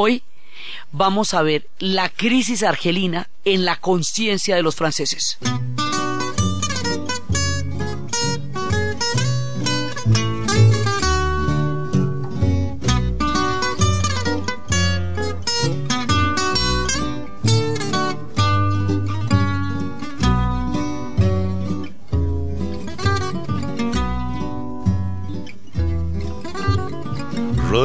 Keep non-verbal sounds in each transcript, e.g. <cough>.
Hoy vamos a ver la crisis argelina en la conciencia de los franceses.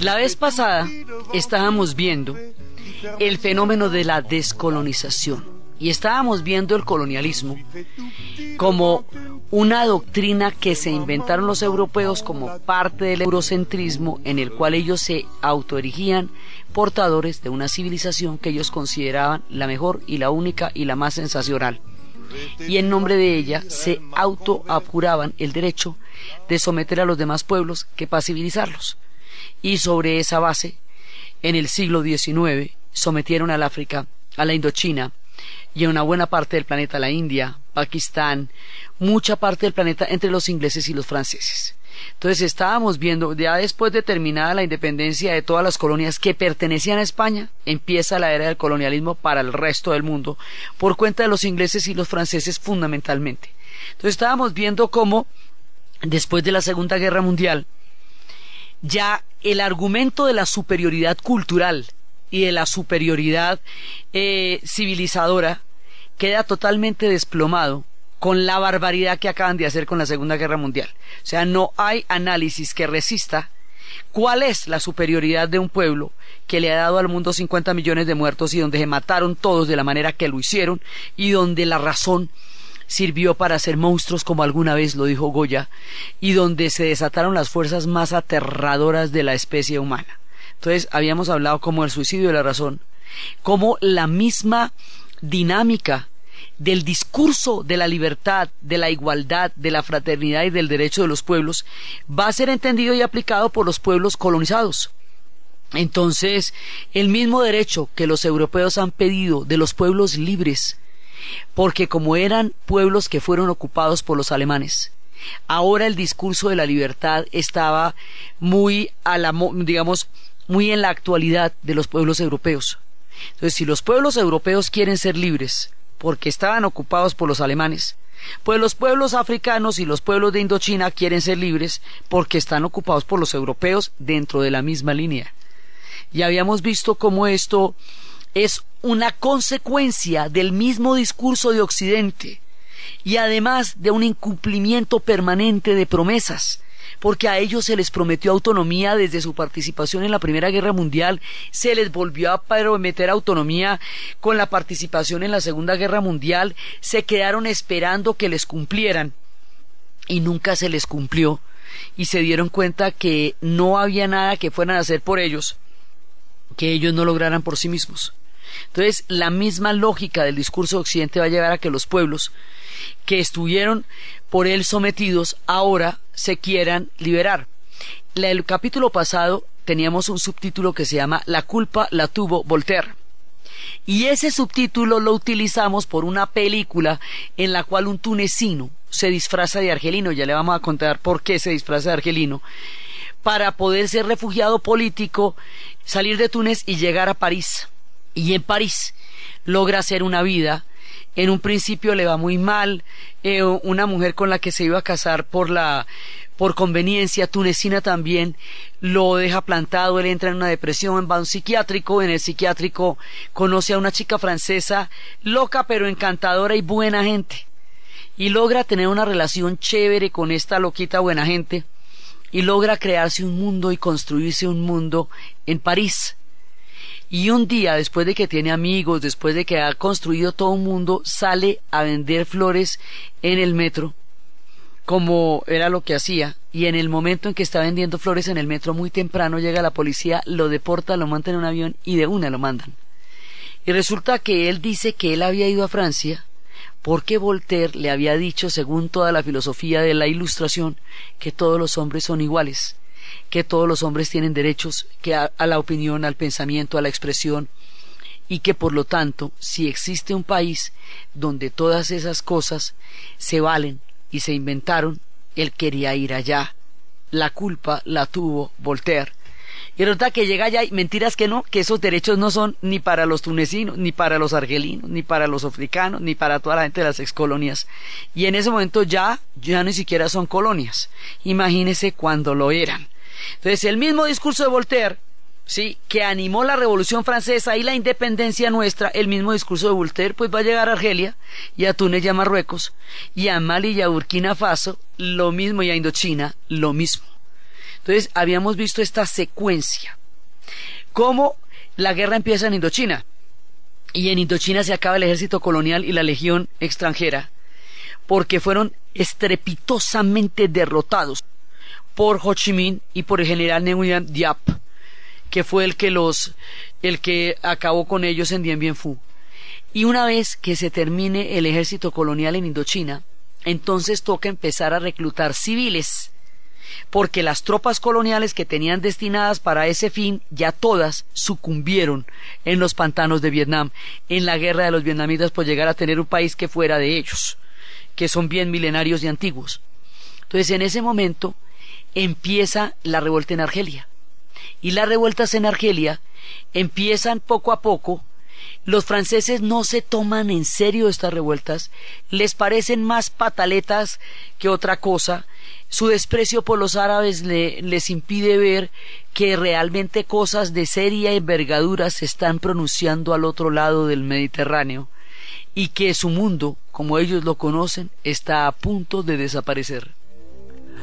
La vez pasada estábamos viendo el fenómeno de la descolonización y estábamos viendo el colonialismo como una doctrina que se inventaron los europeos como parte del eurocentrismo en el cual ellos se autoerigían portadores de una civilización que ellos consideraban la mejor y la única y la más sensacional. Y en nombre de ella se autoapuraban el derecho de someter a los demás pueblos que pasibilizarlos y sobre esa base, en el siglo XIX, sometieron al África, a la Indochina y a una buena parte del planeta, la India, Pakistán, mucha parte del planeta entre los ingleses y los franceses. Entonces estábamos viendo, ya después de terminada la independencia de todas las colonias que pertenecían a España, empieza la era del colonialismo para el resto del mundo, por cuenta de los ingleses y los franceses fundamentalmente. Entonces estábamos viendo cómo, después de la Segunda Guerra Mundial, ya el argumento de la superioridad cultural y de la superioridad eh, civilizadora queda totalmente desplomado con la barbaridad que acaban de hacer con la Segunda Guerra Mundial. O sea, no hay análisis que resista cuál es la superioridad de un pueblo que le ha dado al mundo 50 millones de muertos y donde se mataron todos de la manera que lo hicieron y donde la razón sirvió para hacer monstruos como alguna vez lo dijo Goya, y donde se desataron las fuerzas más aterradoras de la especie humana. Entonces habíamos hablado como el suicidio de la razón, como la misma dinámica del discurso de la libertad, de la igualdad, de la fraternidad y del derecho de los pueblos va a ser entendido y aplicado por los pueblos colonizados. Entonces, el mismo derecho que los europeos han pedido de los pueblos libres porque como eran pueblos que fueron ocupados por los alemanes, ahora el discurso de la libertad estaba muy a la, digamos, muy en la actualidad de los pueblos europeos. Entonces, si los pueblos europeos quieren ser libres, porque estaban ocupados por los alemanes, pues los pueblos africanos y los pueblos de Indochina quieren ser libres porque están ocupados por los europeos dentro de la misma línea. Y habíamos visto cómo esto es una consecuencia del mismo discurso de Occidente y además de un incumplimiento permanente de promesas, porque a ellos se les prometió autonomía desde su participación en la Primera Guerra Mundial, se les volvió a prometer autonomía con la participación en la Segunda Guerra Mundial, se quedaron esperando que les cumplieran y nunca se les cumplió y se dieron cuenta que no había nada que fueran a hacer por ellos que ellos no lograran por sí mismos. Entonces, la misma lógica del discurso de Occidente va a llevar a que los pueblos que estuvieron por él sometidos ahora se quieran liberar. el capítulo pasado teníamos un subtítulo que se llama La culpa la tuvo Voltaire. Y ese subtítulo lo utilizamos por una película en la cual un tunecino se disfraza de argelino, ya le vamos a contar por qué se disfraza de argelino, para poder ser refugiado político, salir de Túnez y llegar a París y en París logra hacer una vida. En un principio le va muy mal, eh, una mujer con la que se iba a casar por la por conveniencia, tunecina también, lo deja plantado, él entra en una depresión, va a un psiquiátrico, en el psiquiátrico conoce a una chica francesa, loca pero encantadora y buena gente, y logra tener una relación chévere con esta loquita buena gente, y logra crearse un mundo y construirse un mundo en París. Y un día, después de que tiene amigos, después de que ha construido todo un mundo, sale a vender flores en el metro como era lo que hacía, y en el momento en que está vendiendo flores en el metro muy temprano llega la policía, lo deporta, lo monta en un avión y de una lo mandan. Y resulta que él dice que él había ido a Francia porque Voltaire le había dicho, según toda la filosofía de la Ilustración, que todos los hombres son iguales, que todos los hombres tienen derechos que a, la opinión, al pensamiento, a la expresión, y que por lo tanto, si existe un país donde todas esas cosas se valen y se inventaron, él quería ir allá. La culpa la tuvo Voltaire y resulta que llega allá y mentiras que no, que esos derechos no son ni para los tunecinos, ni para los argelinos, ni para los africanos, ni para toda la gente de las excolonias. Y en ese momento ya, ya ni siquiera son colonias. Imagínese cuando lo eran. Entonces, el mismo discurso de Voltaire, sí, que animó la Revolución Francesa y la independencia nuestra, el mismo discurso de Voltaire, pues va a llegar a Argelia y a Túnez y a Marruecos y a Mali y a Burkina Faso, lo mismo y a Indochina, lo mismo. Entonces, habíamos visto esta secuencia. Cómo la guerra empieza en Indochina. Y en Indochina se acaba el ejército colonial y la legión extranjera. Porque fueron estrepitosamente derrotados por Ho Chi Minh y por el general Nguyen Diap, que fue el que los, el que acabó con ellos en Dien Bien Phu. Y una vez que se termine el ejército colonial en Indochina, entonces toca empezar a reclutar civiles porque las tropas coloniales que tenían destinadas para ese fin ya todas sucumbieron en los pantanos de Vietnam, en la guerra de los vietnamitas por llegar a tener un país que fuera de ellos, que son bien milenarios y antiguos. Entonces en ese momento empieza la revuelta en Argelia. Y las revueltas en Argelia empiezan poco a poco los franceses no se toman en serio estas revueltas, les parecen más pataletas que otra cosa, su desprecio por los árabes les impide ver que realmente cosas de seria envergadura se están pronunciando al otro lado del Mediterráneo y que su mundo, como ellos lo conocen, está a punto de desaparecer.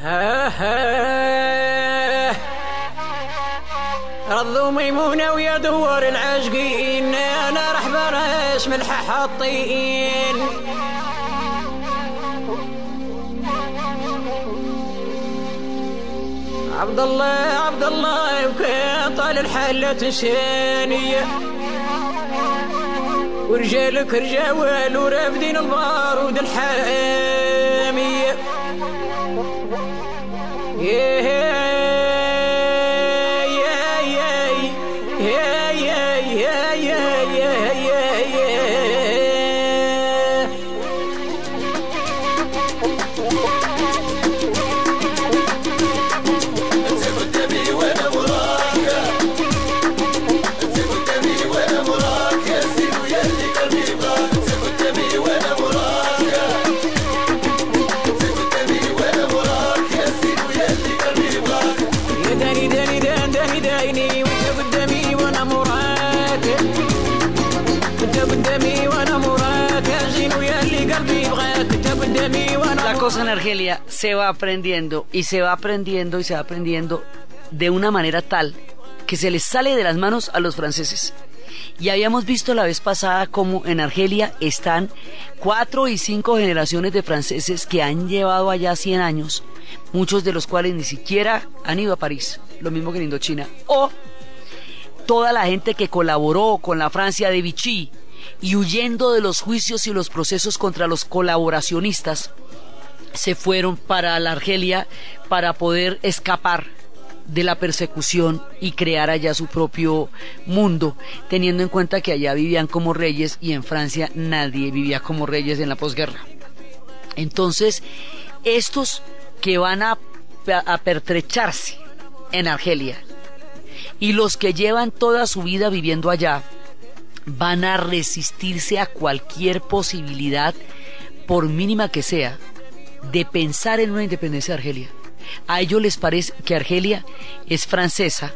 ها ها رضوا ميمونة ويا دوار العاشقين أنا راح براش ملح حاطين عبد الله عبد الله وكان طال الحلة تنساني. ورجالك رجاوال ورافدين البارود الحال. Argelia se va aprendiendo y se va aprendiendo y se va aprendiendo de una manera tal que se les sale de las manos a los franceses. Y habíamos visto la vez pasada como en Argelia están cuatro y cinco generaciones de franceses que han llevado allá 100 años, muchos de los cuales ni siquiera han ido a París, lo mismo que en Indochina, o toda la gente que colaboró con la Francia de Vichy y huyendo de los juicios y los procesos contra los colaboracionistas, se fueron para la Argelia para poder escapar de la persecución y crear allá su propio mundo, teniendo en cuenta que allá vivían como reyes y en Francia nadie vivía como reyes en la posguerra. Entonces, estos que van a, a pertrecharse en Argelia y los que llevan toda su vida viviendo allá, van a resistirse a cualquier posibilidad, por mínima que sea, de pensar en una independencia de Argelia. A ellos les parece que Argelia es francesa,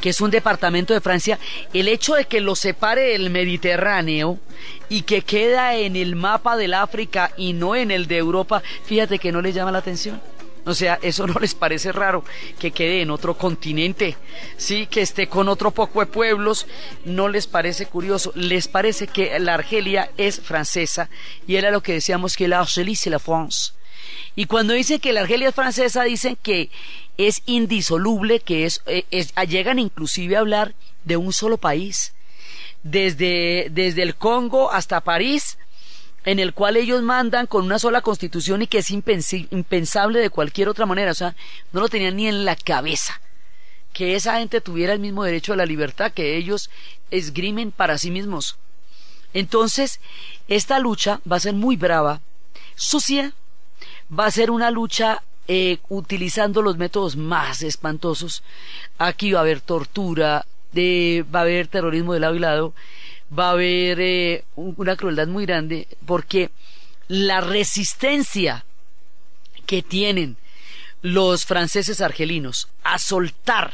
que es un departamento de Francia, el hecho de que lo separe el Mediterráneo y que queda en el mapa del África y no en el de Europa, fíjate que no les llama la atención. O sea, eso <laughs> no les parece raro que quede en otro continente, sí, que esté con otro poco de pueblos, no les parece curioso, les parece que la Argelia es francesa y era lo que decíamos que la Argelie c'est la France Y cuando dicen que la Argelia es francesa, dicen que es indisoluble, que es, eh, es llegan inclusive a hablar de un solo país, desde, desde el Congo hasta París, en el cual ellos mandan con una sola constitución y que es impensable de cualquier otra manera, o sea, no lo tenían ni en la cabeza. Que esa gente tuviera el mismo derecho a la libertad que ellos esgrimen para sí mismos. Entonces, esta lucha va a ser muy brava, sucia, va a ser una lucha eh, utilizando los métodos más espantosos. Aquí va a haber tortura, va a haber terrorismo de lado y lado, va a haber eh, una crueldad muy grande, porque la resistencia que tienen los franceses argelinos a soltar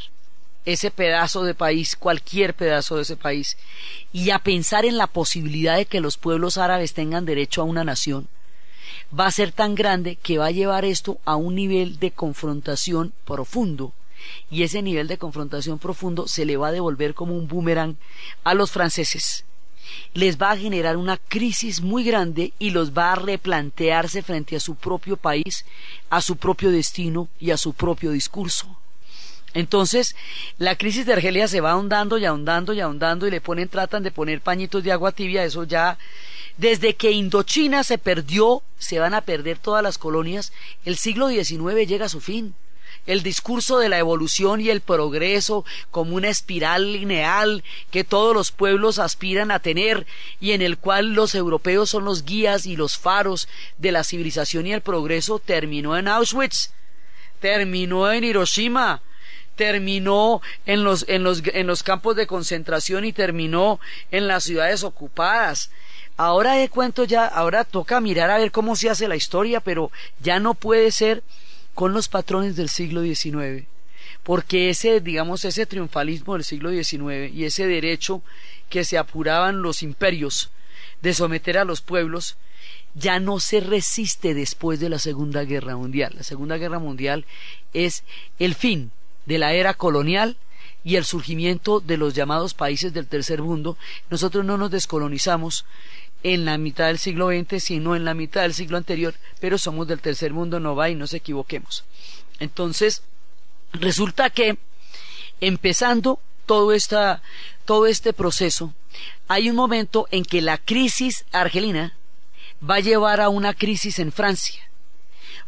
ese pedazo de país, cualquier pedazo de ese país, y a pensar en la posibilidad de que los pueblos árabes tengan derecho a una nación, va a ser tan grande que va a llevar esto a un nivel de confrontación profundo, y ese nivel de confrontación profundo se le va a devolver como un boomerang a los franceses. Les va a generar una crisis muy grande y los va a replantearse frente a su propio país, a su propio destino y a su propio discurso. Entonces, la crisis de Argelia se va ahondando y ahondando y ahondando y le ponen, tratan de poner pañitos de agua tibia, eso ya, desde que Indochina se perdió, se van a perder todas las colonias, el siglo XIX llega a su fin. El discurso de la evolución y el progreso como una espiral lineal que todos los pueblos aspiran a tener y en el cual los europeos son los guías y los faros de la civilización y el progreso terminó en Auschwitz, terminó en Hiroshima, terminó en los, en los, en los campos de concentración y terminó en las ciudades ocupadas. Ahora de cuento ya, ahora toca mirar a ver cómo se hace la historia, pero ya no puede ser con los patrones del siglo XIX, porque ese, digamos, ese triunfalismo del siglo XIX y ese derecho que se apuraban los imperios de someter a los pueblos, ya no se resiste después de la Segunda Guerra Mundial. La Segunda Guerra Mundial es el fin de la era colonial y el surgimiento de los llamados países del tercer mundo, nosotros no nos descolonizamos en la mitad del siglo XX, sino en la mitad del siglo anterior, pero somos del tercer mundo, no va y no se equivoquemos. Entonces, resulta que empezando todo, esta, todo este proceso, hay un momento en que la crisis argelina va a llevar a una crisis en Francia,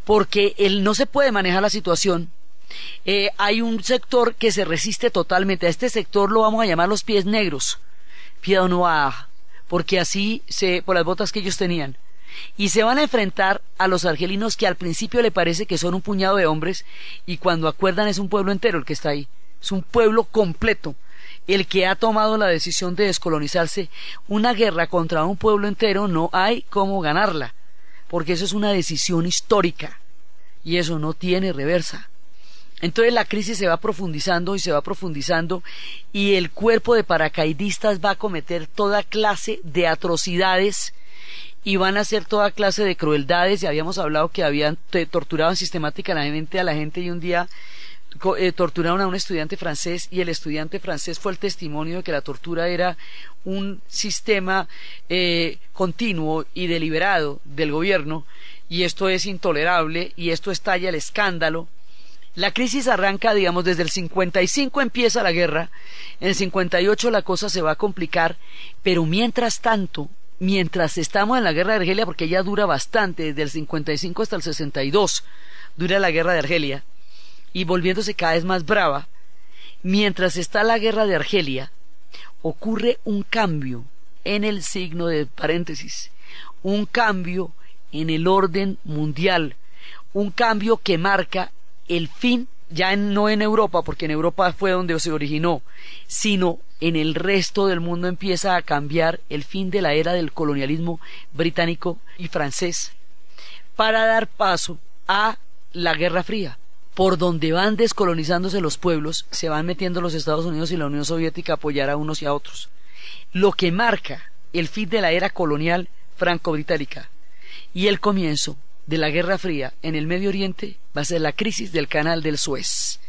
porque él no se puede manejar la situación eh, hay un sector que se resiste totalmente. A este sector lo vamos a llamar los pies negros, pied porque así se, por las botas que ellos tenían. Y se van a enfrentar a los argelinos que al principio le parece que son un puñado de hombres y cuando acuerdan es un pueblo entero el que está ahí. Es un pueblo completo el que ha tomado la decisión de descolonizarse. Una guerra contra un pueblo entero no hay cómo ganarla, porque eso es una decisión histórica y eso no tiene reversa. Entonces la crisis se va profundizando y se va profundizando y el cuerpo de paracaidistas va a cometer toda clase de atrocidades y van a hacer toda clase de crueldades. Y habíamos hablado que habían torturado sistemáticamente a la gente y un día eh, torturaron a un estudiante francés y el estudiante francés fue el testimonio de que la tortura era un sistema eh, continuo y deliberado del gobierno y esto es intolerable y esto estalla el escándalo la crisis arranca, digamos, desde el 55 empieza la guerra, en el 58 la cosa se va a complicar, pero mientras tanto, mientras estamos en la guerra de Argelia, porque ella dura bastante, desde el 55 hasta el 62, dura la guerra de Argelia, y volviéndose cada vez más brava, mientras está la guerra de Argelia, ocurre un cambio en el signo de paréntesis, un cambio en el orden mundial, un cambio que marca el fin, ya no en Europa, porque en Europa fue donde se originó, sino en el resto del mundo empieza a cambiar el fin de la era del colonialismo británico y francés para dar paso a la Guerra Fría. Por donde van descolonizándose los pueblos, se van metiendo los Estados Unidos y la Unión Soviética a apoyar a unos y a otros. Lo que marca el fin de la era colonial franco-británica y el comienzo de la Guerra Fría en el Medio Oriente va a ser la crisis del canal del Suez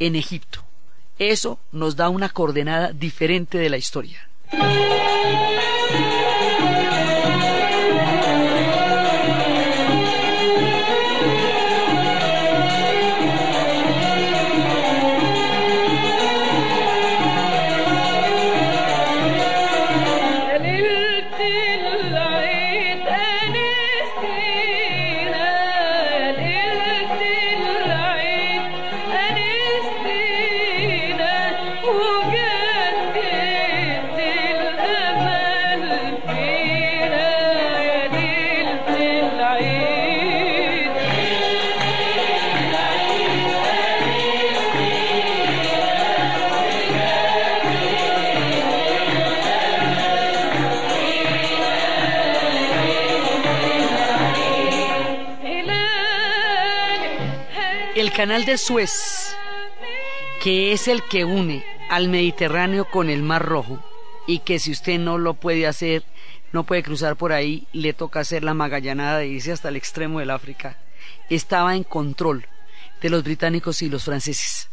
en Egipto. Eso nos da una coordenada diferente de la historia. Canal de Suez, que es el que une al Mediterráneo con el Mar Rojo, y que si usted no lo puede hacer, no puede cruzar por ahí, le toca hacer la magallanada de irse hasta el extremo del África, estaba en control de los británicos y los franceses.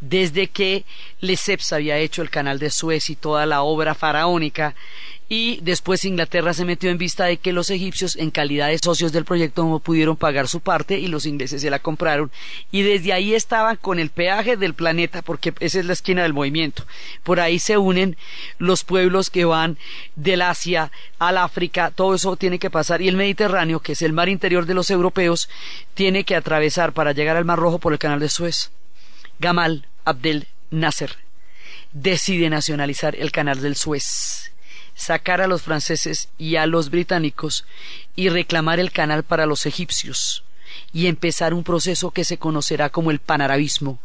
Desde que Lesseps había hecho el canal de Suez y toda la obra faraónica y después Inglaterra se metió en vista de que los egipcios en calidad de socios del proyecto no pudieron pagar su parte y los ingleses se la compraron. Y desde ahí estaban con el peaje del planeta porque esa es la esquina del movimiento. Por ahí se unen los pueblos que van del Asia al África. Todo eso tiene que pasar. Y el Mediterráneo que es el mar interior de los europeos tiene que atravesar para llegar al Mar Rojo por el canal de Suez. Gamal Abdel Nasser decide nacionalizar el canal del Suez sacar a los franceses y a los británicos y reclamar el canal para los egipcios y empezar un proceso que se conocerá como el panarabismo,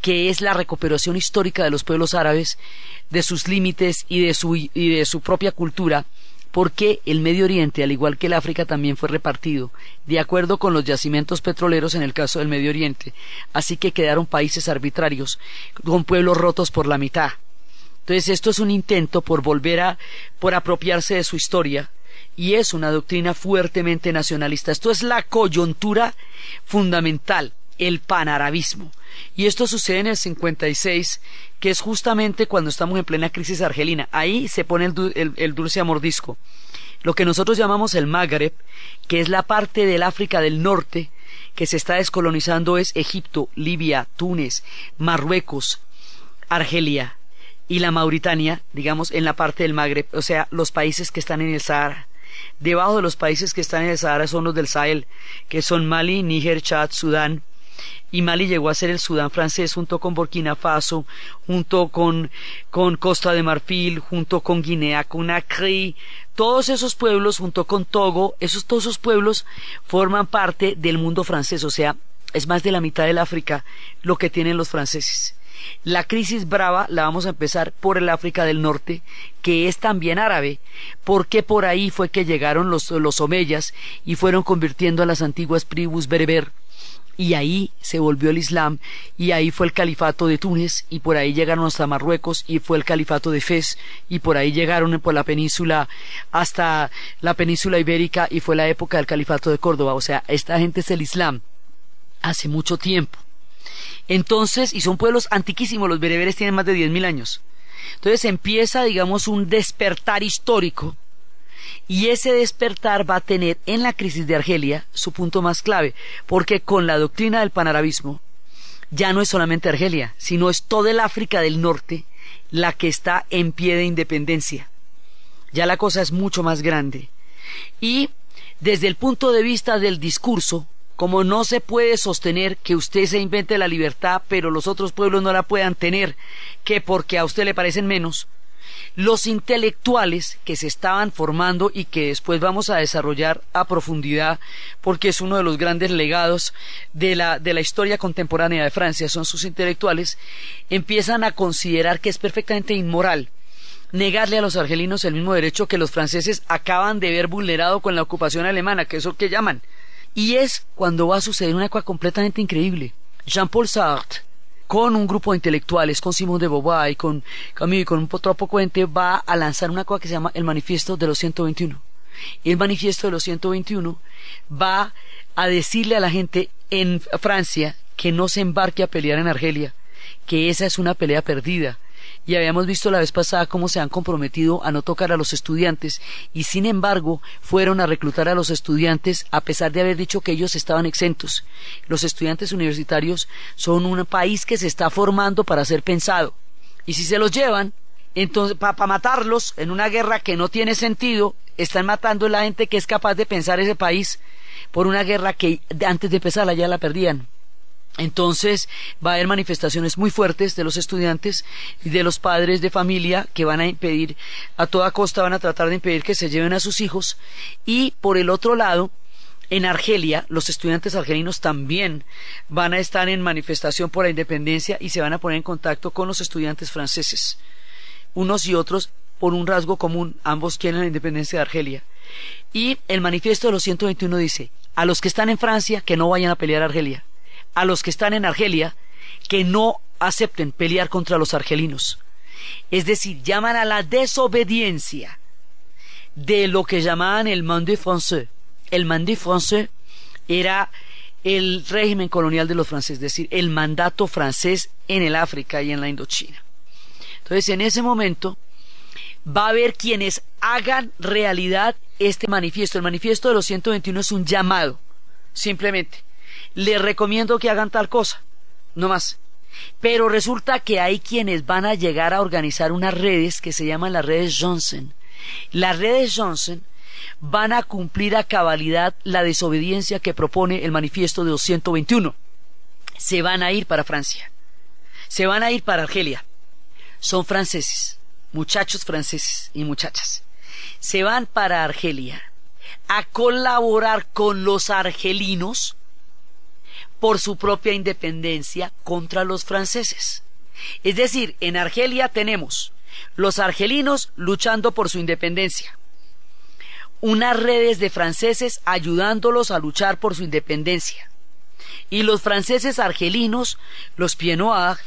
que es la recuperación histórica de los pueblos árabes, de sus límites y de su, y de su propia cultura, porque el Medio Oriente, al igual que el África, también fue repartido, de acuerdo con los yacimientos petroleros en el caso del Medio Oriente, así que quedaron países arbitrarios, con pueblos rotos por la mitad, entonces esto es un intento por volver a, por apropiarse de su historia y es una doctrina fuertemente nacionalista. Esto es la coyuntura fundamental, el panarabismo. Y esto sucede en el 56, que es justamente cuando estamos en plena crisis argelina. Ahí se pone el, dulce amordisco. Lo que nosotros llamamos el Magreb, que es la parte del África del Norte, que se está descolonizando, es Egipto, Libia, Túnez, Marruecos, Argelia, y la Mauritania, digamos, en la parte del Magreb, o sea, los países que están en el Sahara. Debajo de los países que están en el Sahara son los del Sahel, que son Mali, Níger, Chad, Sudán, y Mali llegó a ser el Sudán francés junto con Burkina Faso, junto con, con Costa de Marfil, junto con Guinea, Conakry, todos esos pueblos junto con Togo, esos todos esos pueblos forman parte del mundo francés, o sea, es más de la mitad del África lo que tienen los franceses. La crisis brava la vamos a empezar por el África del Norte, que es también árabe, porque por ahí fue que llegaron los, los omeyas y fueron convirtiendo a las antiguas tribus bereber y ahí se volvió el Islam y ahí fue el califato de Túnez y por ahí llegaron hasta Marruecos y fue el califato de Fez y por ahí llegaron por la península hasta la península ibérica y fue la época del califato de Córdoba, o sea, esta gente es el Islam hace mucho tiempo. Entonces, y son pueblos antiquísimos, los bereberes tienen más de 10.000 años. Entonces empieza, digamos, un despertar histórico y ese despertar va a tener en la crisis de Argelia su punto más clave, porque con la doctrina del panarabismo ya no es solamente Argelia, sino es toda el África del Norte la que está en pie de independencia. Ya la cosa es mucho más grande. Y desde el punto de vista del discurso, como no se puede sostener que usted se invente la libertad, pero los otros pueblos no la puedan tener, que porque a usted le parecen menos, los intelectuales que se estaban formando y que después vamos a desarrollar a profundidad porque es uno de los grandes legados de la, de la historia contemporánea de Francia, son sus intelectuales, empiezan a considerar que es perfectamente inmoral negarle a los argelinos el mismo derecho que los franceses acaban de ver vulnerado con la ocupación alemana, que es lo que llaman y es cuando va a suceder una cosa completamente increíble. Jean-Paul Sartre, con un grupo de intelectuales, con Simón de Beauvoir y con Camus y con un otro poco gente, va a lanzar una cosa que se llama el Manifiesto de los 121. Y el Manifiesto de los 121 va a decirle a la gente en Francia que no se embarque a pelear en Argelia, que esa es una pelea perdida, y habíamos visto la vez pasada cómo se han comprometido a no tocar a los estudiantes y sin embargo fueron a reclutar a los estudiantes a pesar de haber dicho que ellos estaban exentos. Los estudiantes universitarios son un país que se está formando para ser pensado y si se los llevan, entonces para matarlos en una guerra que no tiene sentido, están matando a la gente que es capaz de pensar ese país por una guerra que antes de empezarla ya la perdían. Entonces va a haber manifestaciones muy fuertes de los estudiantes y de los padres de familia que van a impedir, a toda costa van a tratar de impedir que se lleven a sus hijos. Y por el otro lado, en Argelia, los estudiantes argelinos también van a estar en manifestación por la independencia y se van a poner en contacto con los estudiantes franceses. Unos y otros por un rasgo común, ambos quieren la independencia de Argelia. Y el manifiesto de los 121 dice, a los que están en Francia que no vayan a pelear a Argelia a los que están en Argelia que no acepten pelear contra los argelinos. Es decir, llaman a la desobediencia de lo que llamaban el mandat français. El mandat français era el régimen colonial de los franceses, es decir, el mandato francés en el África y en la Indochina. Entonces, en ese momento va a haber quienes hagan realidad este manifiesto. El manifiesto de los 121 es un llamado, simplemente. Les recomiendo que hagan tal cosa, no más. Pero resulta que hay quienes van a llegar a organizar unas redes que se llaman las redes Johnson. Las redes Johnson van a cumplir a cabalidad la desobediencia que propone el manifiesto de los 121. Se van a ir para Francia. Se van a ir para Argelia. Son franceses, muchachos franceses y muchachas. Se van para Argelia a colaborar con los argelinos por su propia independencia contra los franceses. Es decir, en Argelia tenemos los argelinos luchando por su independencia, unas redes de franceses ayudándolos a luchar por su independencia, y los franceses argelinos, los Pienoir,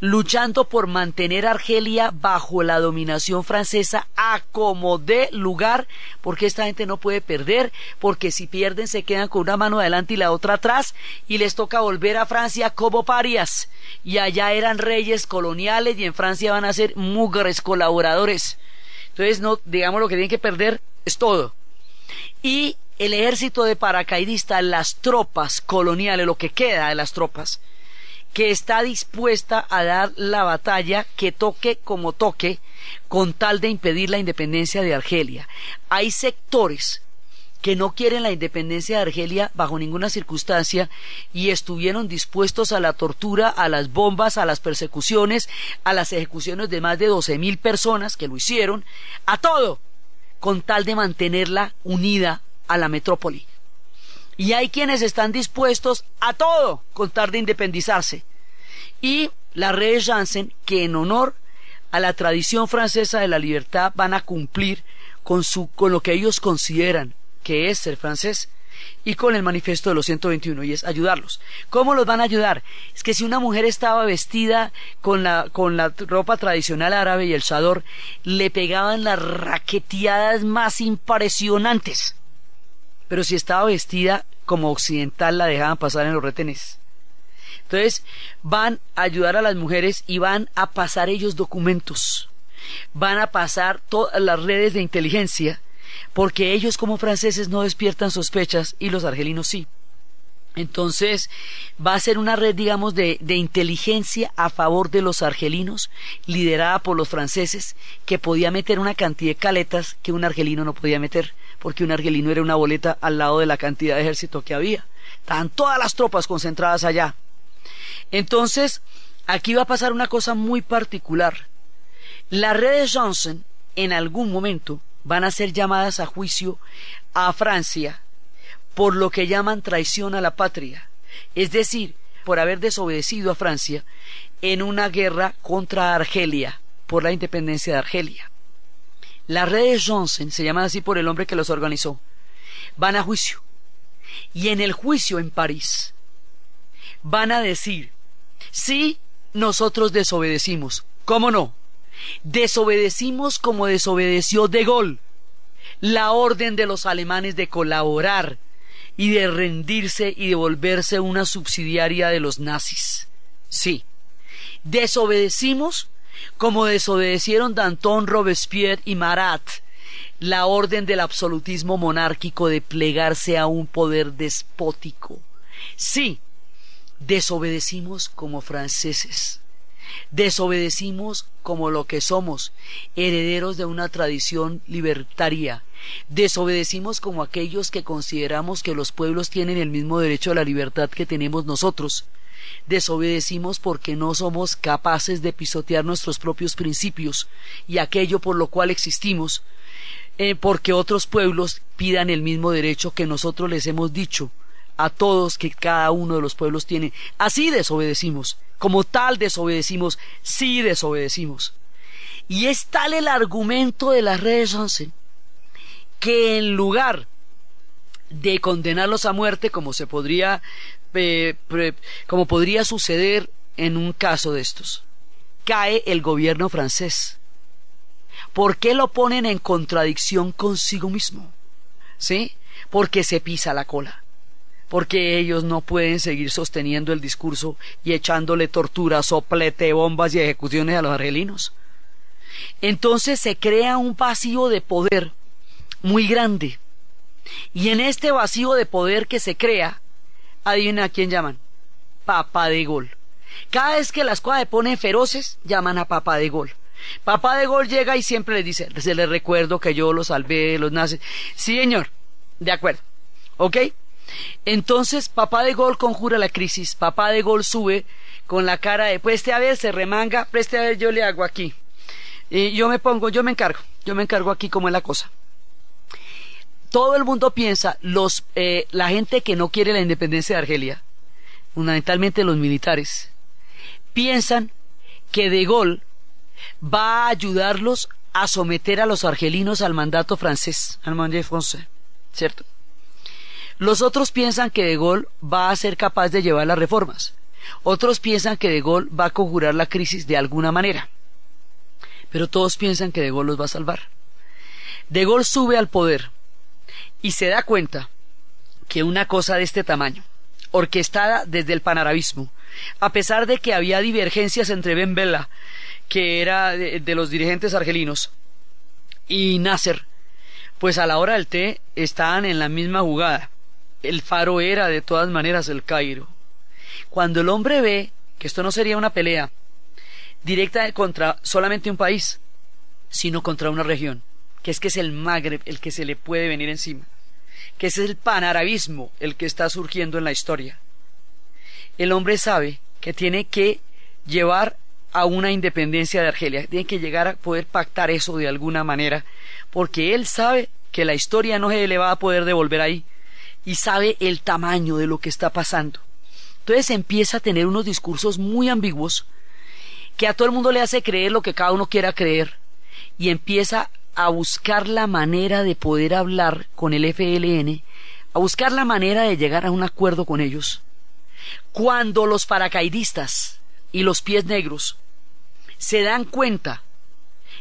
luchando por mantener Argelia bajo la dominación francesa a como de lugar, porque esta gente no puede perder, porque si pierden se quedan con una mano adelante y la otra atrás, y les toca volver a Francia como parias, y allá eran reyes coloniales y en Francia van a ser mugres colaboradores. Entonces, no, digamos, lo que tienen que perder es todo. Y el ejército de paracaidistas, las tropas coloniales, lo que queda de las tropas, que está dispuesta a dar la batalla que toque como toque con tal de impedir la independencia de Argelia. Hay sectores que no quieren la independencia de Argelia bajo ninguna circunstancia y estuvieron dispuestos a la tortura, a las bombas, a las persecuciones, a las ejecuciones de más de doce mil personas que lo hicieron, a todo, con tal de mantenerla unida a la metrópoli. Y hay quienes están dispuestos a todo con tal de independizarse. Y la red Janssen, que en honor a la tradición francesa de la libertad van a cumplir con, su, con lo que ellos consideran que es ser francés y con el manifiesto de los 121 y es ayudarlos. ¿Cómo los van a ayudar? Es que si una mujer estaba vestida con la, con la ropa tradicional árabe y el chador, le pegaban las raqueteadas más impresionantes pero si estaba vestida como occidental la dejaban pasar en los retenes. Entonces van a ayudar a las mujeres y van a pasar ellos documentos, van a pasar todas las redes de inteligencia, porque ellos como franceses no despiertan sospechas y los argelinos sí. Entonces va a ser una red, digamos, de, de, inteligencia a favor de los argelinos, liderada por los franceses, que podía meter una cantidad de caletas que un argelino no podía meter porque un argelino era una boleta al lado de la cantidad de ejército que había. Estaban todas las tropas concentradas allá. Entonces, aquí va a pasar una cosa muy particular. Las redes Johnson, en algún momento, van a ser llamadas a juicio a Francia por lo que llaman traición a la patria, es decir, por haber desobedecido a Francia en una guerra contra Argelia, por la independencia de Argelia. Las redes Johnson, se llaman así por el hombre que los organizó, van a juicio. Y en el juicio en París van a decir, sí, nosotros desobedecimos. ¿Cómo no? Desobedecimos como desobedeció De Gaulle la orden de los alemanes de colaborar y de rendirse y de volverse una subsidiaria de los nazis. Sí, desobedecimos como desobedecieron Danton, Robespierre y Marat. La orden del absolutismo monárquico de plegarse a un poder despótico. Sí, desobedecimos como franceses, desobedecimos como lo que somos, herederos de una tradición libertaria, desobedecimos como aquellos que consideramos que los pueblos tienen el mismo derecho a la libertad que tenemos nosotros, desobedecimos porque no somos capaces de pisotear nuestros propios principios y aquello por lo cual existimos, eh, porque otros pueblos pidan el mismo derecho que nosotros les hemos dicho a todos que cada uno de los pueblos tiene. Así desobedecimos, como tal desobedecimos, sí desobedecimos. Y es tal el argumento de las redes once que en lugar de condenarlos a muerte como se podría eh, como podría suceder en un caso de estos. Cae el gobierno francés. ¿Por qué lo ponen en contradicción consigo mismo? ¿Sí? Porque se pisa la cola. Porque ellos no pueden seguir sosteniendo el discurso y echándole tortura, soplete, bombas y ejecuciones a los argelinos. Entonces se crea un vacío de poder muy grande. Y en este vacío de poder que se crea, adivina a quién llaman. Papa de Gol. Cada vez que las cosas se feroces, llaman a Papa de Gol. Papá de Gol llega y siempre le dice, se le recuerdo que yo los salvé, los nazis. Sí, señor, de acuerdo. ¿Ok? Entonces, papá de Gol conjura la crisis. Papá de Gol sube con la cara de, preste a ver, se remanga, preste a ver, yo le hago aquí. Y yo me pongo, yo me encargo, yo me encargo aquí cómo es la cosa. Todo el mundo piensa, los, eh, la gente que no quiere la independencia de Argelia, fundamentalmente los militares, piensan que De Gaulle va a ayudarlos a someter a los argelinos al mandato francés, al mandato francés, ¿cierto? Los otros piensan que De Gaulle va a ser capaz de llevar las reformas. Otros piensan que De Gaulle va a conjurar la crisis de alguna manera. Pero todos piensan que De Gaulle los va a salvar. De Gaulle sube al poder y se da cuenta que una cosa de este tamaño, orquestada desde el panarabismo, a pesar de que había divergencias entre Ben Bella, que era de, los dirigentes argelinos, y Nasser, pues a la hora del té estaban en la misma jugada. El faro era de todas maneras el Cairo. Cuando el hombre ve que esto no sería una pelea directa contra solamente un país, sino contra una región, que es que es el Magreb el que se le puede venir encima, que es el panarabismo el que está surgiendo en la historia. El hombre sabe que tiene que llevar a una independencia de Argelia, tiene que llegar a poder pactar eso de alguna manera, porque él sabe que la historia no se le va a poder devolver ahí y sabe el tamaño de lo que está pasando. Entonces empieza a tener unos discursos muy ambiguos que a todo el mundo le hace creer lo que cada uno quiera creer y empieza a buscar la manera de poder hablar con el FLN, a buscar la manera de llegar a un acuerdo con ellos. Cuando los paracaidistas y los pies negros se dan cuenta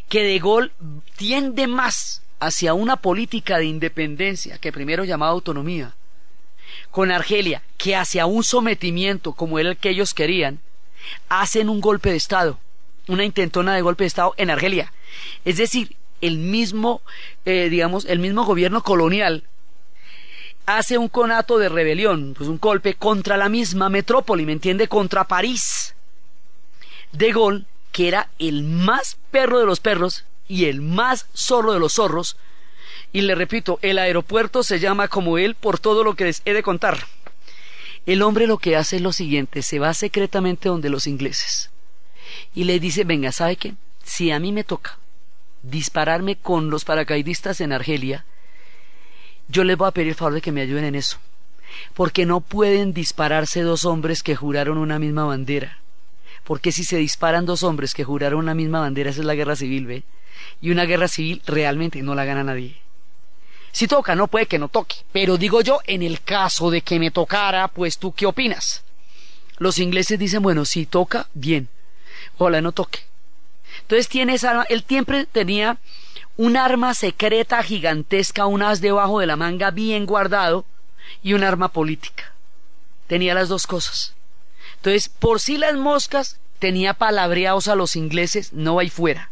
que De Gaulle tiende más hacia una política de independencia, que primero llamaba autonomía, con Argelia, que hacia un sometimiento como era el que ellos querían, hacen un golpe de Estado, una intentona de golpe de Estado en Argelia. Es decir, el mismo, eh, digamos, el mismo gobierno colonial hace un conato de rebelión, pues un golpe contra la misma metrópoli, ¿me entiende? Contra París. De Gaulle, que era el más perro de los perros y el más zorro de los zorros, y le repito, el aeropuerto se llama como él por todo lo que les he de contar. El hombre lo que hace es lo siguiente, se va secretamente donde los ingleses y le dice, venga, ¿sabe qué? Si a mí me toca dispararme con los paracaidistas en Argelia, yo les voy a pedir el favor de que me ayuden en eso, porque no pueden dispararse dos hombres que juraron una misma bandera, porque si se disparan dos hombres que juraron una misma bandera, esa es la guerra civil, ¿ve? Y una guerra civil realmente no la gana nadie. Si toca, no puede que no toque. Pero digo yo, en el caso de que me tocara, pues tú qué opinas. Los ingleses dicen, bueno, si toca, bien. Ojalá no toque. Entonces tiene esa él siempre tenía un arma secreta gigantesca, un as debajo de la manga bien guardado y un arma política. Tenía las dos cosas. Entonces, por si las moscas, tenía palabreados a los ingleses, no hay fuera.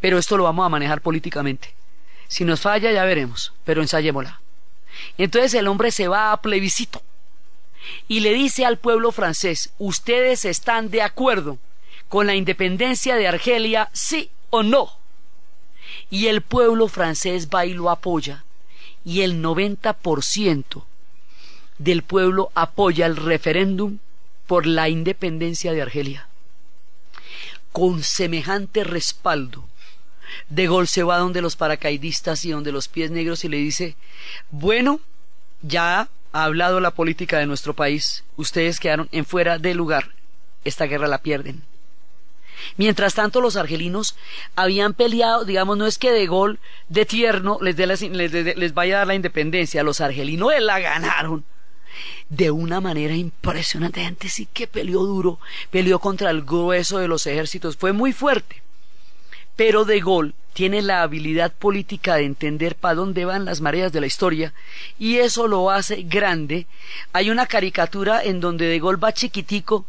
Pero esto lo vamos a manejar políticamente. Si nos falla ya veremos, pero ensayémosla. Entonces el hombre se va a plebiscito y le dice al pueblo francés, ¿ustedes están de acuerdo con la independencia de Argelia, sí o no? Y el pueblo francés va y lo apoya, y el 90% del pueblo apoya el referéndum por la independencia de Argelia. Con semejante respaldo, de Gol se va donde los paracaidistas y donde los pies negros y le dice, bueno, ya ha hablado la política de nuestro país, ustedes quedaron en fuera de lugar, esta guerra la pierden. Mientras tanto, los argelinos habían peleado, digamos, no es que de gol de tierno les, les, vaya a dar la independencia, los argelinos la ganaron de una manera impresionante. Antes sí que peleó duro, peleó contra el grueso de los ejércitos, fue muy fuerte. Pero De Gaulle tiene la habilidad política de entender para dónde van las mareas de la historia y eso lo hace grande. Hay una caricatura en donde De Gaulle va chiquitico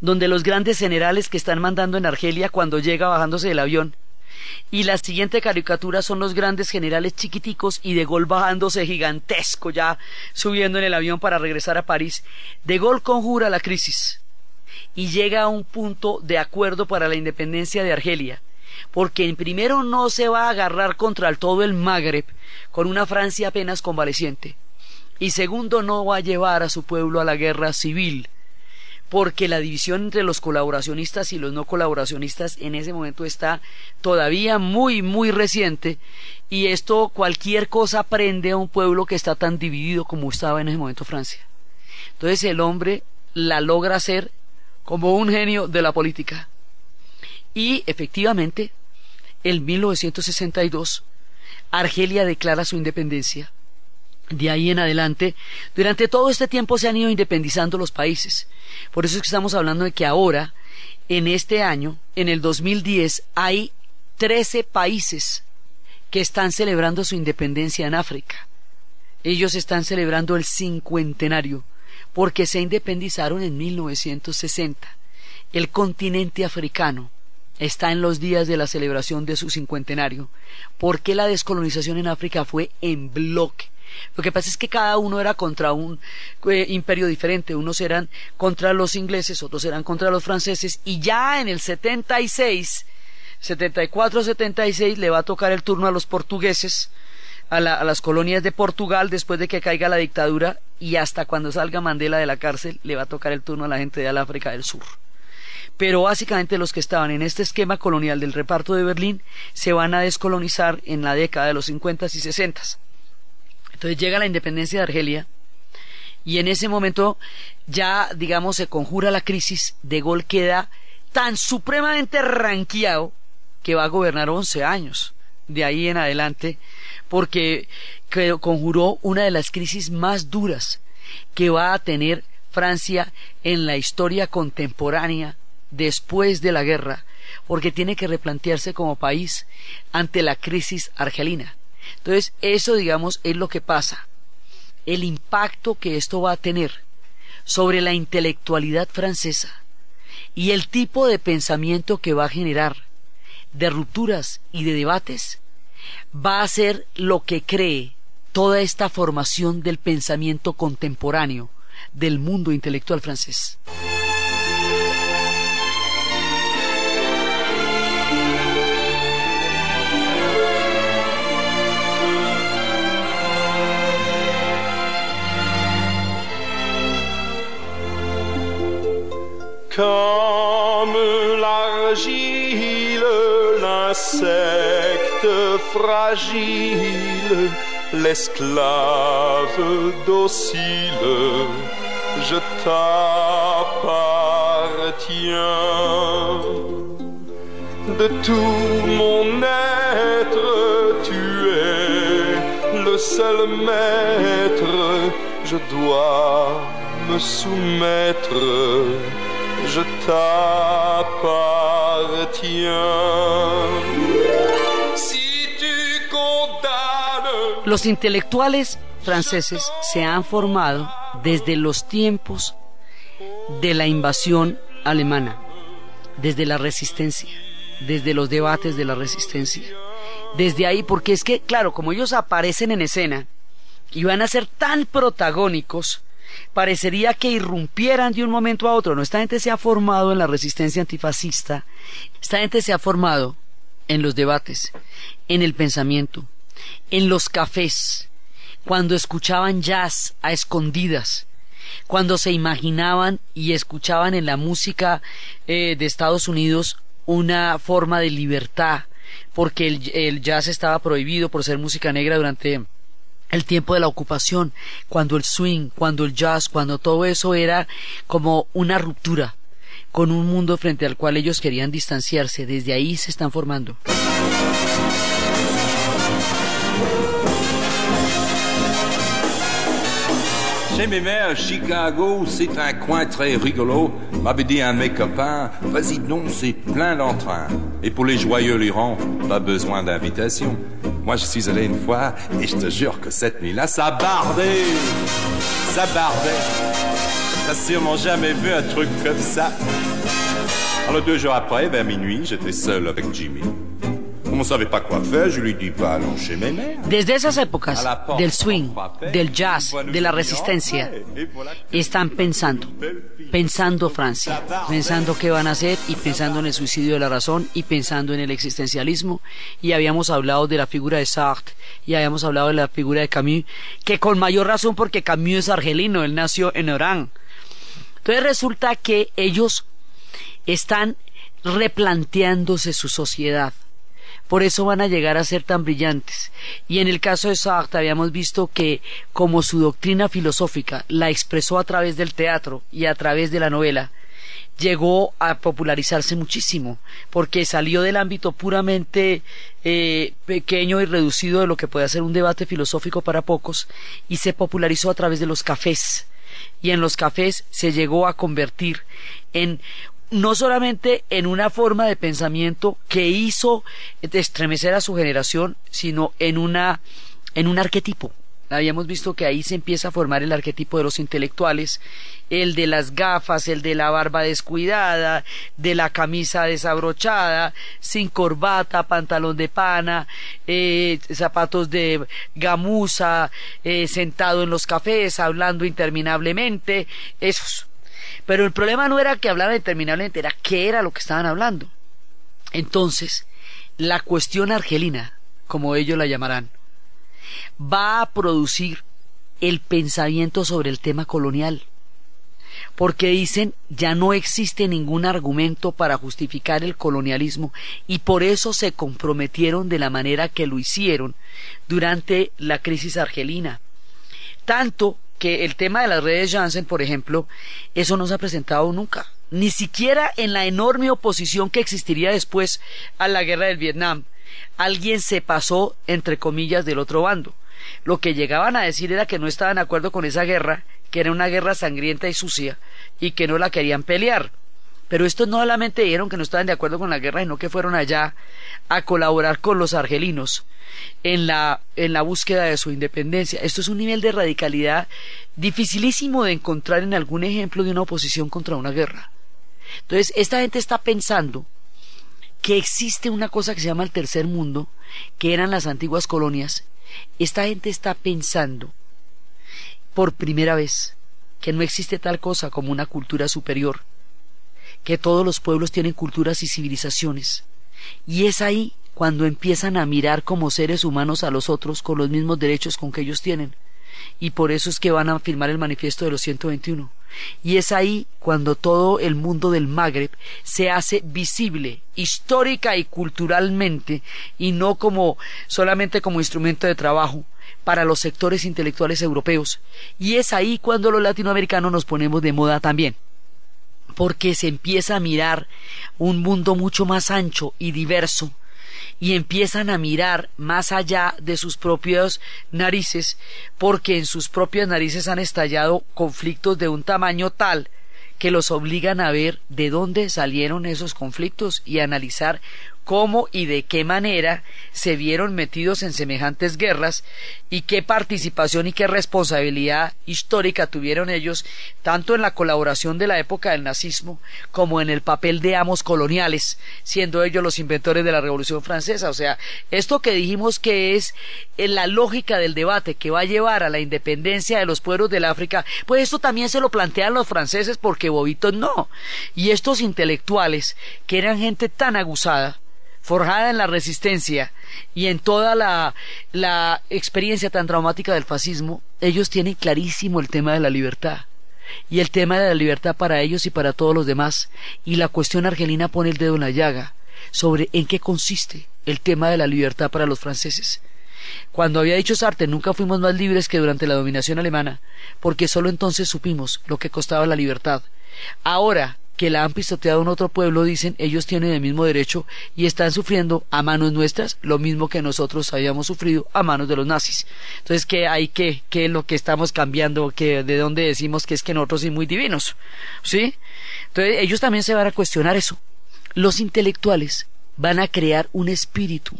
donde los grandes generales que están mandando en Argelia cuando llega bajándose del avión. Y la siguiente caricatura son los grandes generales chiquiticos y De Gaulle bajándose gigantesco ya subiendo en el avión para regresar a París. De Gaulle conjura la crisis y llega a un punto de acuerdo para la independencia de Argelia porque primero no se va a agarrar contra todo el Magreb con una Francia apenas convaleciente y segundo no va a llevar a su pueblo a la guerra civil porque la división entre los colaboracionistas y los no colaboracionistas en ese momento está todavía muy, muy reciente y esto cualquier cosa prende a un pueblo que está tan dividido como estaba en ese momento Francia. Entonces el hombre la logra hacer como un genio de la política. Y efectivamente, en 1962, Argelia declara su independencia de ahí en adelante, durante todo este tiempo se han ido independizando los países. Por eso es que estamos hablando de que ahora, en este año, en el 2010, hay 13 países que están celebrando su independencia en África. Ellos están celebrando el cincuentenario, porque se independizaron en 1960. El continente africano está en los días de la celebración de su cincuentenario, porque la descolonización en África fue en bloque lo que pasa es que cada uno era contra un eh, imperio diferente. Unos eran contra los ingleses, otros eran contra los franceses. Y ya en el 76, 74-76, le va a tocar el turno a los portugueses, a, a las colonias de Portugal, después de que caiga la dictadura. Y hasta cuando salga Mandela de la cárcel, le va a tocar el turno a la gente de África del Sur pero básicamente los que estaban en este esquema colonial del reparto de Berlín se van a descolonizar en la década de los 50 y 60. Entonces llega la independencia de Argelia y en ese momento ya, digamos, se conjura la crisis, De Gaulle queda tan supremamente ranqueado que va a gobernar 11 años de ahí en adelante, porque conjuró una de las crisis más duras que va a tener Francia en la historia contemporánea después de la guerra, porque tiene que replantearse como país ante la crisis argelina. Entonces, eso, digamos, es lo que pasa. El impacto que esto va a tener sobre la intelectualidad francesa y el tipo de pensamiento que va a generar de rupturas y de debates va a ser lo que cree toda esta formación del pensamiento contemporáneo del mundo intelectual francés. Comme l'argile, l'insecte fragile, l'esclave docile, je t'appartiens. De tout mon être, tu es le seul maître, je dois me soumettre Los intelectuales franceses se han formado desde los tiempos de la invasión alemana, desde la resistencia, desde los debates de la resistencia. Desde ahí, porque es que, claro, como ellos aparecen en escena y van a ser tan protagónicos, parecería que irrumpieran de un momento a otro. No, esta gente se ha formado en la resistencia antifascista, esta gente se ha formado en los debates, en el pensamiento, en los cafés, cuando escuchaban jazz a escondidas, cuando se imaginaban y escuchaban en la música eh, de Estados Unidos una forma de libertad, porque el jazz estaba prohibido por ser música negra durante el tiempo de la ocupación, cuando el swing, cuando el jazz, cuando todo eso era como una ruptura, con un mundo frente al cual ellos querían distanciarse. Desde ahí se están formando. Chez mes mères, Chicago, c'est un coin très rigolo. M'avait dit un de mes copains, vas-y donc, c'est plein d'entrain. Et pour les joyeux lurons, pas besoin d'invitation. Moi, je suis allé une fois, et je te jure que cette nuit-là, ça bardait. Ça bardait. T'as sûrement jamais vu un truc comme ça. Alors deux jours après, vers minuit, j'étais seul avec Jimmy. Desde esas épocas del swing, del jazz, de la resistencia, están pensando, pensando Francia, pensando qué van a hacer y pensando en el suicidio de la razón y pensando en el existencialismo. Y habíamos hablado de la figura de Sartre y habíamos hablado de la figura de Camus, que con mayor razón porque Camus es argelino, él nació en Orán. Entonces resulta que ellos están replanteándose su sociedad por eso van a llegar a ser tan brillantes. Y en el caso de Sartre habíamos visto que como su doctrina filosófica la expresó a través del teatro y a través de la novela, llegó a popularizarse muchísimo, porque salió del ámbito puramente eh, pequeño y reducido de lo que puede ser un debate filosófico para pocos, y se popularizó a través de los cafés. Y en los cafés se llegó a convertir en no solamente en una forma de pensamiento que hizo estremecer a su generación, sino en una en un arquetipo. Habíamos visto que ahí se empieza a formar el arquetipo de los intelectuales, el de las gafas, el de la barba descuidada, de la camisa desabrochada, sin corbata, pantalón de pana, eh, zapatos de gamuza, eh, sentado en los cafés, hablando interminablemente, esos pero el problema no era que hablaran interminablemente, era qué era lo que estaban hablando. Entonces, la cuestión argelina, como ellos la llamarán, va a producir el pensamiento sobre el tema colonial. Porque dicen ya no existe ningún argumento para justificar el colonialismo y por eso se comprometieron de la manera que lo hicieron durante la crisis argelina. Tanto que el tema de las redes Janssen, por ejemplo, eso no se ha presentado nunca, ni siquiera en la enorme oposición que existiría después a la guerra del Vietnam. Alguien se pasó, entre comillas, del otro bando. Lo que llegaban a decir era que no estaban de acuerdo con esa guerra, que era una guerra sangrienta y sucia, y que no la querían pelear. Pero estos no solamente dijeron que no estaban de acuerdo con la guerra, sino que fueron allá a colaborar con los argelinos en la, en la búsqueda de su independencia. Esto es un nivel de radicalidad dificilísimo de encontrar en algún ejemplo de una oposición contra una guerra. Entonces, esta gente está pensando que existe una cosa que se llama el tercer mundo, que eran las antiguas colonias. Esta gente está pensando por primera vez que no existe tal cosa como una cultura superior, que todos los pueblos tienen culturas y civilizaciones. Y es ahí cuando empiezan a mirar como seres humanos a los otros con los mismos derechos con que ellos tienen. Y por eso es que van a firmar el manifiesto de los 121. Y es ahí cuando todo el mundo del Magreb se hace visible, histórica y culturalmente, y no como solamente como instrumento de trabajo para los sectores intelectuales europeos. Y es ahí cuando los latinoamericanos nos ponemos de moda también porque se empieza a mirar un mundo mucho más ancho y diverso y empiezan a mirar más allá de sus propias narices porque en sus propias narices han estallado conflictos de un tamaño tal que los obligan a ver de dónde salieron esos conflictos y a analizar cómo y de qué manera se vieron metidos en semejantes guerras y qué participación y qué responsabilidad histórica tuvieron ellos tanto en la colaboración de la época del nazismo como en el papel de amos coloniales, siendo ellos los inventores de la Revolución Francesa. O sea, esto que dijimos que es en la lógica del debate que va a llevar a la independencia de los pueblos del África, pues esto también se lo plantean los franceses porque bobitos no. Y estos intelectuales, que eran gente tan aguzada, forjada en la resistencia y en toda la, experiencia tan traumática del fascismo, ellos tienen clarísimo el tema de la libertad y el tema de la libertad para ellos y para todos los demás. Y la cuestión argelina pone el dedo en la llaga sobre en qué consiste el tema de la libertad para los franceses. Cuando había dicho Sartre, nunca fuimos más libres que durante la dominación alemana, porque solo entonces supimos lo que costaba la libertad. Ahora que la han pisoteado en otro pueblo dicen ellos tienen el mismo derecho y están sufriendo a manos nuestras lo mismo que nosotros habíamos sufrido a manos de los nazis. Entonces, ¿qué hay que, qué es lo que estamos cambiando? que ¿De dónde decimos que es que nosotros somos muy divinos? ¿Sí? Entonces, ellos también se van a cuestionar eso. Los intelectuales van a crear un espíritu,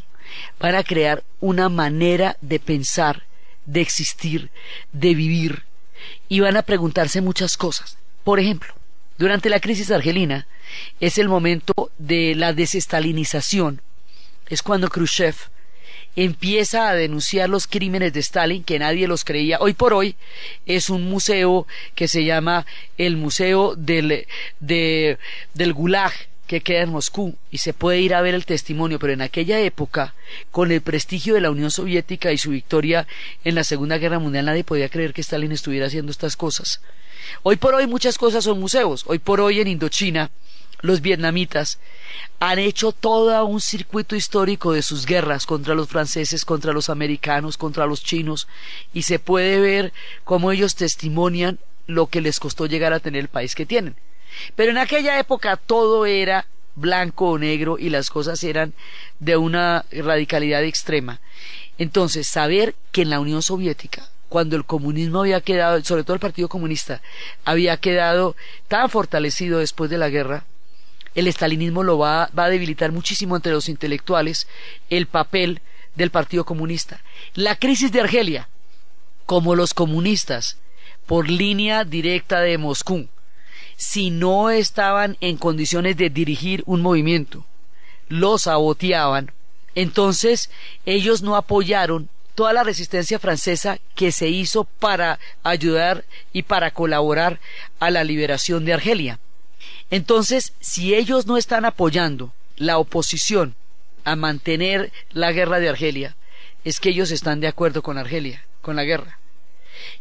van a crear una manera de pensar, de existir, de vivir, y van a preguntarse muchas cosas. Por ejemplo, durante la crisis argelina es el momento de la desestalinización. Es cuando Khrushchev empieza a denunciar los crímenes de Stalin, que nadie los creía. Hoy por hoy es un museo que se llama el Museo del, del Gulag, que queda en Moscú y se puede ir a ver el testimonio, pero en aquella época, con el prestigio de la Unión Soviética y su victoria en la Segunda Guerra Mundial, nadie podía creer que Stalin estuviera haciendo estas cosas. Hoy por hoy muchas cosas son museos. Hoy por hoy en Indochina los vietnamitas han hecho todo un circuito histórico de sus guerras contra los franceses, contra los americanos, contra los chinos, y se puede ver cómo ellos testimonian lo que les costó llegar a tener el país que tienen. Pero en aquella época todo era blanco o negro y las cosas eran de una radicalidad extrema. Entonces, saber que en la Unión Soviética, cuando el comunismo había quedado, sobre todo el Partido Comunista, había quedado tan fortalecido después de la guerra, el estalinismo lo va, va a debilitar muchísimo entre los intelectuales el papel del Partido Comunista. La crisis de Argelia, como los comunistas, por línea directa de Moscú, si no estaban en condiciones de dirigir un movimiento, lo saboteaban, entonces ellos no apoyaron toda la resistencia francesa que se hizo para ayudar y para colaborar a la liberación de Argelia. Entonces, si ellos no están apoyando la oposición a mantener la guerra de Argelia, es que ellos están de acuerdo con Argelia, con la guerra.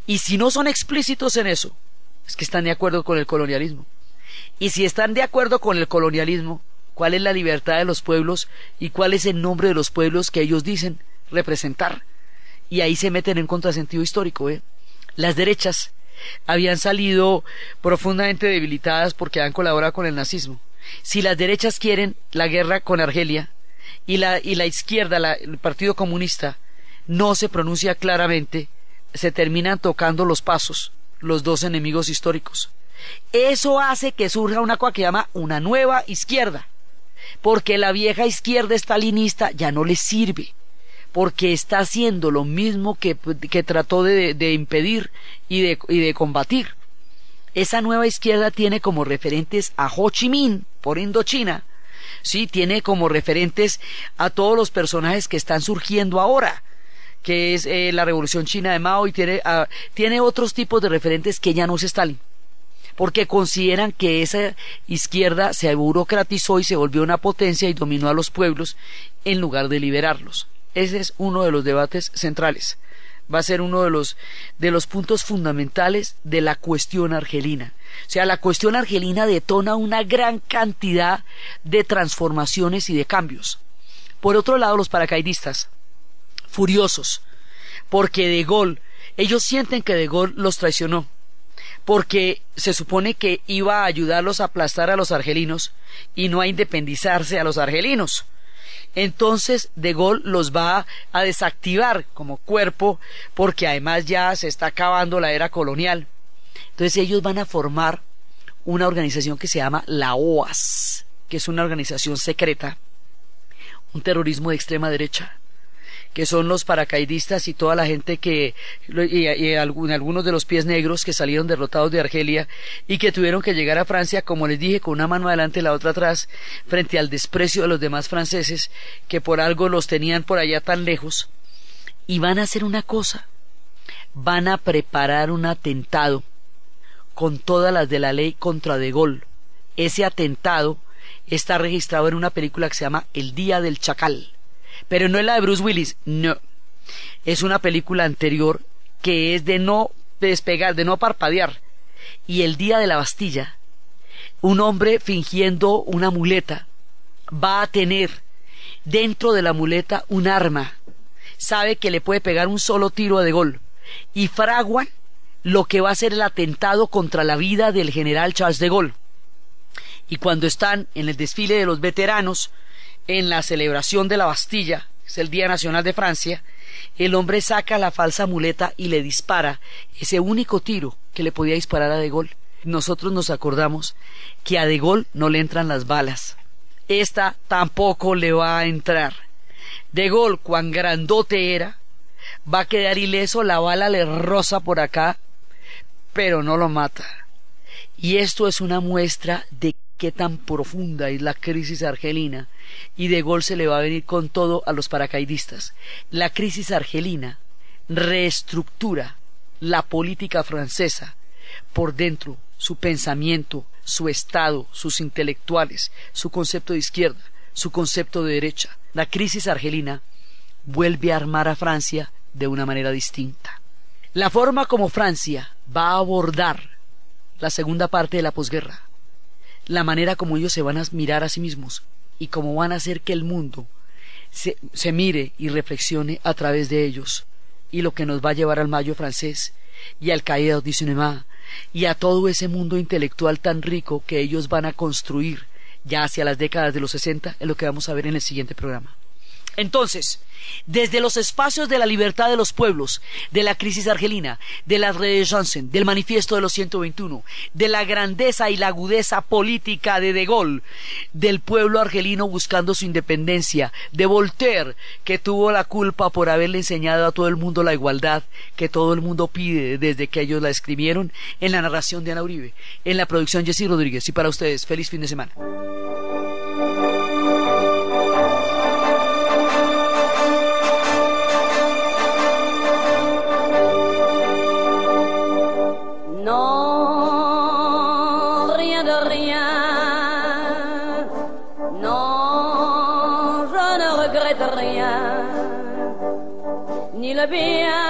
Y si no son explícitos en eso, que están de acuerdo con el colonialismo. Y si están de acuerdo con el colonialismo, ¿cuál es la libertad de los pueblos y cuál es el nombre de los pueblos que ellos dicen representar? Y ahí se meten en contrasentido histórico. ¿eh? Las derechas habían salido profundamente debilitadas porque han colaborado con el nazismo. Si las derechas quieren la guerra con Argelia y la, y la izquierda, el Partido Comunista, no se pronuncia claramente, se terminan tocando los pasos los dos enemigos históricos. Eso hace que surja una cosa que llama una nueva izquierda, porque la vieja izquierda estalinista ya no le sirve, porque está haciendo lo mismo que, que trató de, de impedir y de, y de combatir. Esa nueva izquierda tiene como referentes a Ho Chi Minh por Indochina, sí, tiene como referentes a todos los personajes que están surgiendo ahora, que es eh, la Revolución China de Mao y tiene, ah, tiene otros tipos de referentes que ya no es Stalin porque consideran que esa izquierda se burocratizó y se volvió una potencia y dominó a los pueblos en lugar de liberarlos. Ese es uno de los debates centrales. Va a ser uno de los, de los puntos fundamentales de la cuestión argelina. O sea, la cuestión argelina detona una gran cantidad de transformaciones y de cambios. Por otro lado, los paracaidistas furiosos, porque De Gaulle, ellos sienten que De Gaulle los traicionó, porque se supone que iba a ayudarlos a aplastar a los argelinos y no a independizarse a los argelinos. Entonces De Gaulle los va a desactivar como cuerpo porque además ya se está acabando la era colonial. Entonces ellos van a formar una organización que se llama la OAS, que es una organización secreta, un terrorismo de extrema derecha, que son los paracaidistas y toda la gente que, y, algunos de los pies negros que salieron derrotados de Argelia y que tuvieron que llegar a Francia, como les dije, con una mano adelante y la otra atrás, frente al desprecio de los demás franceses, que por algo los tenían por allá tan lejos, y van a hacer una cosa, van a preparar un atentado con todas las de la ley contra De Gaulle. Ese atentado está registrado en una película que se llama El Día del Chacal pero no es la de Bruce Willis, no. Es una película anterior que es de no despegar, de no parpadear. Y el día de la Bastilla, un hombre fingiendo una muleta va a tener dentro de la muleta un arma. Sabe que le puede pegar un solo tiro de gol. Y fraguan lo que va a ser el atentado contra la vida del general Charles de Gaulle. Y cuando están en el desfile de los veteranos, en la celebración de la Bastilla, es el Día Nacional de Francia, el hombre saca la falsa muleta y le dispara ese único tiro que le podía disparar a De Gaulle. Nosotros nos acordamos que a De Gaulle no le entran las balas. Esta tampoco le va a entrar. De Gaulle, cuán grandote era, va a quedar ileso, la bala le roza por acá, pero no lo mata. Y esto es una muestra de qué tan profunda es la crisis argelina y de Gaulle se le va a venir con todo a los paracaidistas. La crisis argelina reestructura la política francesa por dentro, su pensamiento, su Estado, sus intelectuales, su concepto de izquierda, su concepto de derecha. La crisis argelina vuelve a armar a Francia de una manera distinta. La forma como Francia va a abordar la segunda parte de la posguerra, la manera como ellos se van a mirar a sí mismos y cómo van a hacer que el mundo se, se mire y reflexione a través de ellos, y lo que nos va a llevar al mayo francés y al caído du cinéma y a todo ese mundo intelectual tan rico que ellos van a construir ya hacia las décadas de los 60 es lo que vamos a ver en el siguiente programa. Entonces, desde los espacios de la libertad de los pueblos, de la crisis argelina, de las redes Johnson, del manifiesto de los 121, de la grandeza y la agudeza política de De Gaulle, del pueblo argelino buscando su independencia, de Voltaire, que tuvo la culpa por haberle enseñado a todo el mundo la igualdad que todo el mundo pide desde que ellos la escribieron, en la narración de Ana Uribe, en la producción Jessy Rodríguez. Y para ustedes, feliz fin de semana. the beer.